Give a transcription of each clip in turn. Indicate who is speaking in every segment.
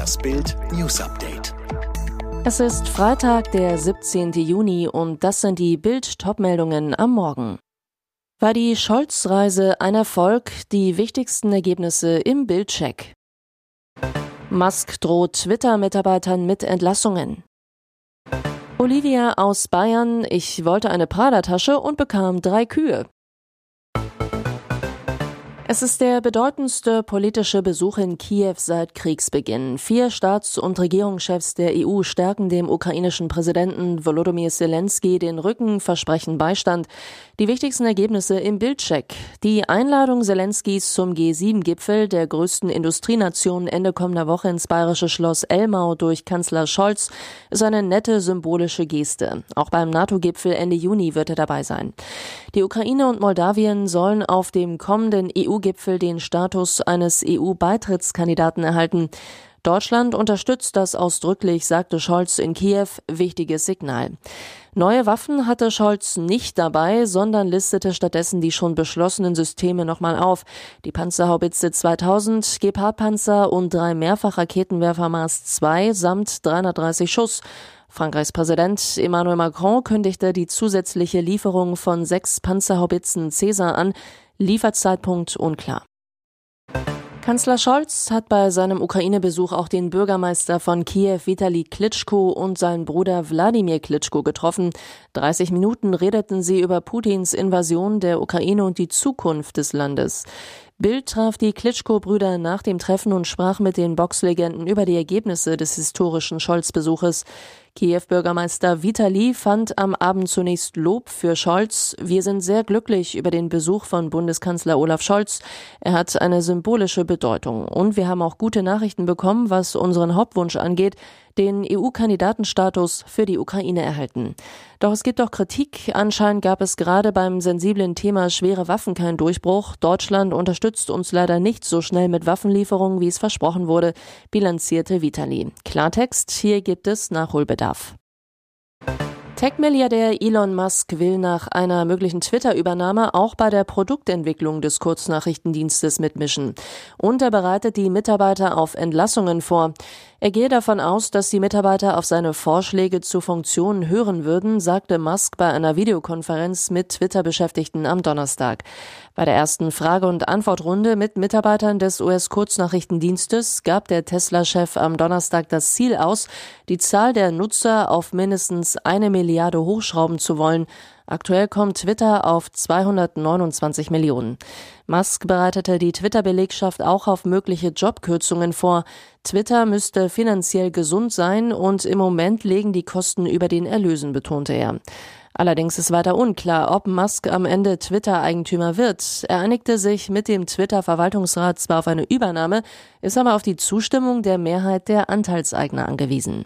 Speaker 1: Das Bild News Update.
Speaker 2: Es ist Freitag, der 17. Juni und das sind die Bild-Top-Meldungen am Morgen. War die Scholz-Reise ein Erfolg? Die wichtigsten Ergebnisse im Bildcheck. Musk droht Twitter-Mitarbeitern mit Entlassungen. Olivia aus Bayern, ich wollte eine Prada-Tasche und bekam drei Kühe. Es ist der bedeutendste politische Besuch in Kiew seit Kriegsbeginn. Vier Staats- und Regierungschefs der EU stärken dem ukrainischen Präsidenten Volodymyr Zelensky den Rücken, versprechen Beistand. Die wichtigsten Ergebnisse im Bildcheck. Die Einladung Zelenskys zum G7-Gipfel der größten Industrienation Ende kommender Woche ins bayerische Schloss Elmau durch Kanzler Scholz ist eine nette symbolische Geste. Auch beim NATO-Gipfel Ende Juni wird er dabei sein. Die Ukraine und Moldawien sollen auf dem kommenden EU EU-Gipfel den Status eines EU-Beitrittskandidaten erhalten. Deutschland unterstützt das ausdrücklich, sagte Scholz in Kiew, wichtiges Signal. Neue Waffen hatte Scholz nicht dabei, sondern listete stattdessen die schon beschlossenen Systeme nochmal auf. Die Panzerhaubitze 2000, Gepard-Panzer und drei Mehrfachraketenwerfer Mars 2 samt 330 Schuss. Frankreichs Präsident Emmanuel Macron kündigte die zusätzliche Lieferung von sechs Panzerhaubitzen Cäsar an. Lieferzeitpunkt unklar. Kanzler Scholz hat bei seinem Ukraine-Besuch auch den Bürgermeister von Kiew Vitali Klitschko und seinen Bruder Wladimir Klitschko getroffen. 30 Minuten redeten sie über Putins Invasion der Ukraine und die Zukunft des Landes. Bild traf die Klitschko-Brüder nach dem Treffen und sprach mit den Boxlegenden über die Ergebnisse des historischen Scholz-Besuches. Kiew-Bürgermeister Vitali fand am Abend zunächst Lob für Scholz. Wir sind sehr glücklich über den Besuch von Bundeskanzler Olaf Scholz. Er hat eine symbolische Bedeutung. Und wir haben auch gute Nachrichten bekommen, was unseren Hauptwunsch angeht, den EU-Kandidatenstatus für die Ukraine erhalten. Doch es gibt auch Kritik. Anscheinend gab es gerade beim sensiblen Thema schwere Waffen keinen Durchbruch. Deutschland unterstützt uns leider nicht so schnell mit Waffenlieferungen, wie es versprochen wurde, bilanzierte Vitali. Klartext, hier gibt es Nachholbedarf. Tech-Milliardär Elon Musk will nach einer möglichen Twitter-Übernahme auch bei der Produktentwicklung des Kurznachrichtendienstes mitmischen. Und er bereitet die Mitarbeiter auf Entlassungen vor. Er gehe davon aus, dass die Mitarbeiter auf seine Vorschläge zu Funktionen hören würden, sagte Musk bei einer Videokonferenz mit Twitter-Beschäftigten am Donnerstag. Bei der ersten Frage- und Antwortrunde mit Mitarbeitern des US-Kurznachrichtendienstes gab der Tesla-Chef am Donnerstag das Ziel aus, die Zahl der Nutzer auf mindestens eine Milliarde hochschrauben zu wollen. Aktuell kommt Twitter auf 229 Millionen. Musk bereitete die Twitter-Belegschaft auch auf mögliche Jobkürzungen vor. Twitter müsste finanziell gesund sein und im Moment legen die Kosten über den Erlösen, betonte er. Allerdings ist weiter unklar, ob Musk am Ende Twitter-Eigentümer wird. Er einigte sich mit dem Twitter-Verwaltungsrat zwar auf eine Übernahme, ist aber auf die Zustimmung der Mehrheit der Anteilseigner angewiesen.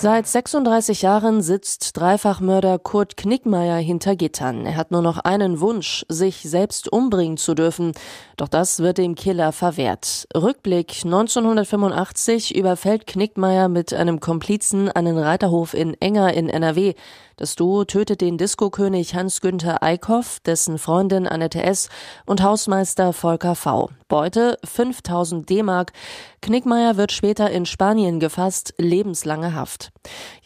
Speaker 2: Seit 36 Jahren sitzt Dreifachmörder Kurt Knickmeier hinter Gittern. Er hat nur noch einen Wunsch, sich selbst umbringen zu dürfen. Doch das wird dem Killer verwehrt. Rückblick 1985 überfällt Knickmeier mit einem Komplizen einen Reiterhof in Enger in NRW. Das Duo tötet den Diskokönig Hans-Günther Eickhoff, dessen Freundin Annette S. und Hausmeister Volker V. Beute 5000 D-Mark. Knickmeier wird später in Spanien gefasst, lebenslange Haft.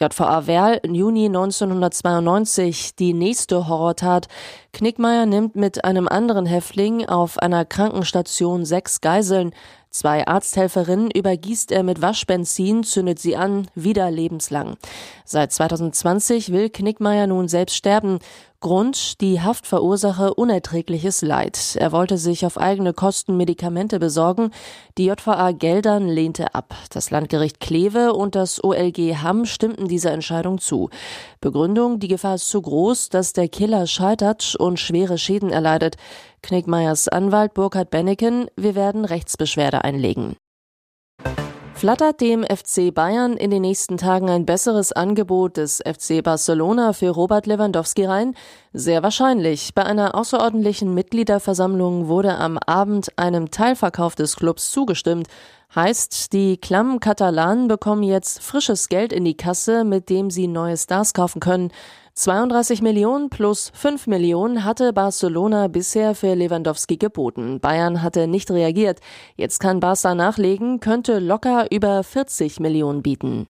Speaker 2: JVA Werl, Juni 1992, die nächste Horrortat. Knickmeier nimmt mit einem anderen Häftling auf einer Krankenstation sechs Geiseln. Zwei Arzthelferinnen übergießt er mit Waschbenzin, zündet sie an, wieder lebenslang. Seit 2020 will Knickmeier nun selbst sterben. Grund, die Haft verursache unerträgliches Leid. Er wollte sich auf eigene Kosten Medikamente besorgen. Die JVA Geldern lehnte ab. Das Landgericht Kleve und das OLG Hamm stimmten dieser Entscheidung zu. Begründung, die Gefahr ist zu groß, dass der Killer scheitert und schwere Schäden erleidet. Knickmeyers Anwalt Burkhard Benneken, wir werden Rechtsbeschwerde einlegen. Flattert dem FC Bayern in den nächsten Tagen ein besseres Angebot des FC Barcelona für Robert Lewandowski rein? Sehr wahrscheinlich. Bei einer außerordentlichen Mitgliederversammlung wurde am Abend einem Teilverkauf des Clubs zugestimmt. Heißt, die klammen Katalanen bekommen jetzt frisches Geld in die Kasse, mit dem sie neue Stars kaufen können. 32 Millionen plus 5 Millionen hatte Barcelona bisher für Lewandowski geboten. Bayern hatte nicht reagiert. Jetzt kann Barca nachlegen, könnte locker über 40 Millionen bieten.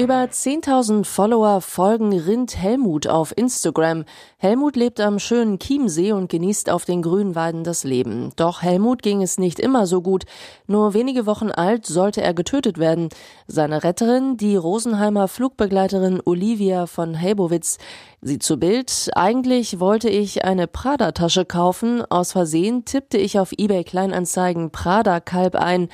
Speaker 2: Über 10.000 Follower folgen Rind Helmut auf Instagram. Helmut lebt am schönen Chiemsee und genießt auf den grünen Weiden das Leben. Doch Helmut ging es nicht immer so gut. Nur wenige Wochen alt sollte er getötet werden. Seine Retterin, die Rosenheimer Flugbegleiterin Olivia von Heibowitz, Sie zu Bild. Eigentlich wollte ich eine Prada-Tasche kaufen. Aus Versehen tippte ich auf eBay Kleinanzeigen Prada-Kalb ein.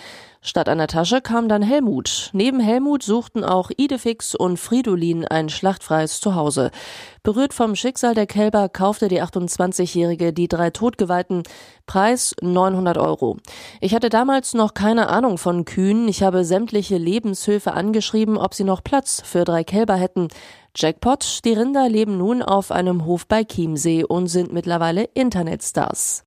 Speaker 2: Statt einer Tasche kam dann Helmut. Neben Helmut suchten auch Idefix und Fridolin ein schlachtfreies Zuhause. Berührt vom Schicksal der Kälber kaufte die 28-Jährige die drei Totgeweihten. Preis 900 Euro. Ich hatte damals noch keine Ahnung von Kühen. Ich habe sämtliche Lebenshöfe angeschrieben, ob sie noch Platz für drei Kälber hätten. Jackpot, die Rinder leben nun auf einem Hof bei Chiemsee und sind mittlerweile Internetstars.